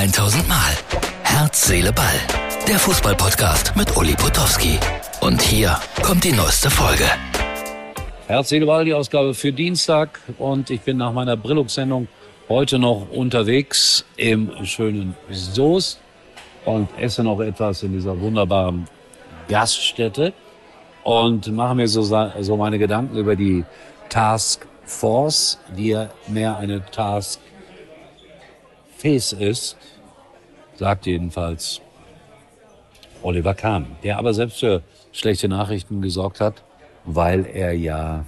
1000 Mal. Herz, Seele, Ball. Der Fußballpodcast mit Uli Potowski. Und hier kommt die neueste Folge. Herz, Seele, Ball, die Ausgabe für Dienstag. Und ich bin nach meiner Brillux-Sendung heute noch unterwegs im schönen Soest und esse noch etwas in dieser wunderbaren Gaststätte und mache mir so, so meine Gedanken über die Task Force, die ja mehr eine Task Face ist, sagt jedenfalls Oliver Kahn, der aber selbst für schlechte Nachrichten gesorgt hat, weil er ja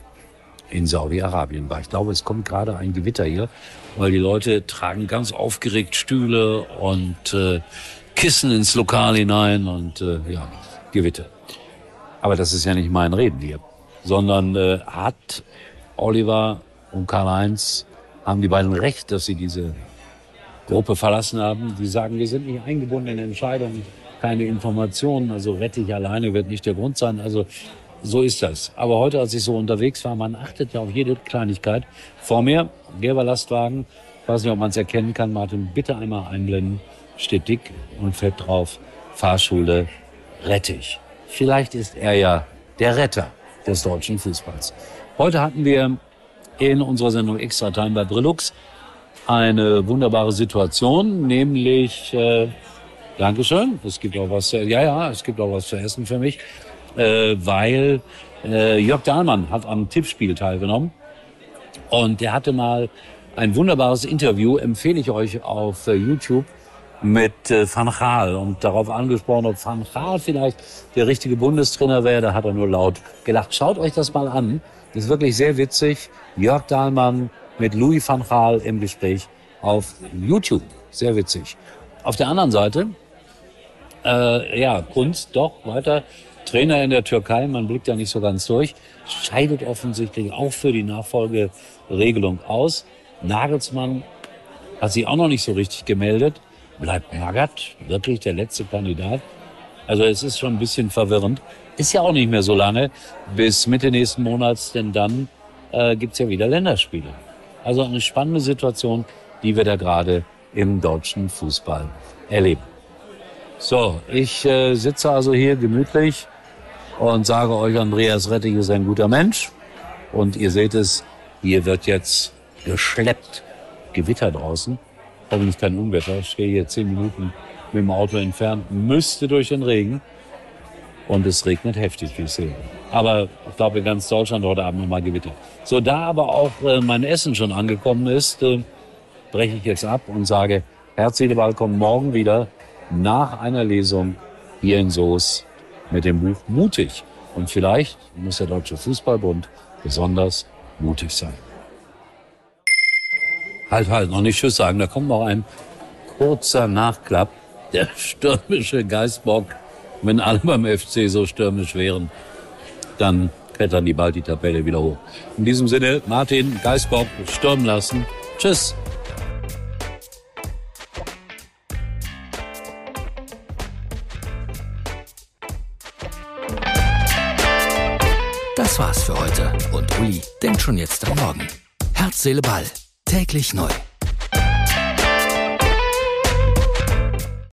in Saudi-Arabien war. Ich glaube, es kommt gerade ein Gewitter hier, weil die Leute tragen ganz aufgeregt Stühle und äh, Kissen ins Lokal hinein und äh, ja, Gewitter. Aber das ist ja nicht mein Reden hier, sondern äh, hat Oliver und Karl-Heinz, haben die beiden recht, dass sie diese Gruppe verlassen haben. Die sagen, wir sind nicht eingebunden in Entscheidungen, keine Informationen, also rette ich alleine wird nicht der Grund sein. Also so ist das. Aber heute, als ich so unterwegs war, man achtet ja auf jede Kleinigkeit. Vor mir, gelber Lastwagen, weiß nicht, ob man es erkennen kann, Martin, bitte einmal einblenden, steht dick und fett drauf, Fahrschule Rettich. Vielleicht ist er ja der Retter des deutschen Fußballs. Heute hatten wir in unserer Sendung Extra Time bei Brillux eine wunderbare Situation, nämlich, äh, Dankeschön, es gibt auch was, ja, ja, es gibt auch was zu essen für mich, äh, weil äh, Jörg Dahlmann hat am Tippspiel teilgenommen und der hatte mal ein wunderbares Interview, empfehle ich euch auf äh, YouTube mit äh, Van Gaal und darauf angesprochen, ob Van Gaal vielleicht der richtige Bundestrainer wäre. Da hat er nur laut gelacht. Schaut euch das mal an. Das ist wirklich sehr witzig. Jörg Dahlmann mit Louis van Gaal im Gespräch auf YouTube. Sehr witzig. Auf der anderen Seite, äh, ja, Kunst doch weiter. Trainer in der Türkei, man blickt ja nicht so ganz durch, scheidet offensichtlich auch für die Nachfolgeregelung aus. Nagelsmann hat sich auch noch nicht so richtig gemeldet bleibt Magath wirklich der letzte Kandidat? Also es ist schon ein bisschen verwirrend. Ist ja auch nicht mehr so lange bis Mitte nächsten Monats, denn dann äh, gibt's ja wieder Länderspiele. Also eine spannende Situation, die wir da gerade im deutschen Fußball erleben. So, ich äh, sitze also hier gemütlich und sage euch, Andreas Rettig ist ein guter Mensch. Und ihr seht es, hier wird jetzt geschleppt. Gewitter draußen hoffentlich kein Unwetter. Ich stehe hier zehn Minuten mit dem Auto entfernt, müsste durch den Regen. Und es regnet heftig, wie ich sehe. Aber ich glaube, in ganz Deutschland heute Abend nochmal Gewitter. So, da aber auch äh, mein Essen schon angekommen ist, äh, breche ich jetzt ab und sage, herzliche Willkommen morgen wieder nach einer Lesung hier in Soos mit dem Buch Mutig. Und vielleicht muss der Deutsche Fußballbund besonders mutig sein. Halt, halt, noch nicht Tschüss sagen. Da kommt noch ein kurzer Nachklapp. Der stürmische Geistbock. Wenn alle beim FC so stürmisch wären, dann klettern die bald die Tabelle wieder hoch. In diesem Sinne, Martin, Geistbock, stürmen lassen. Tschüss. Das war's für heute. Und Uli denkt schon jetzt am Morgen. Herz, Seele, Ball Täglich neu.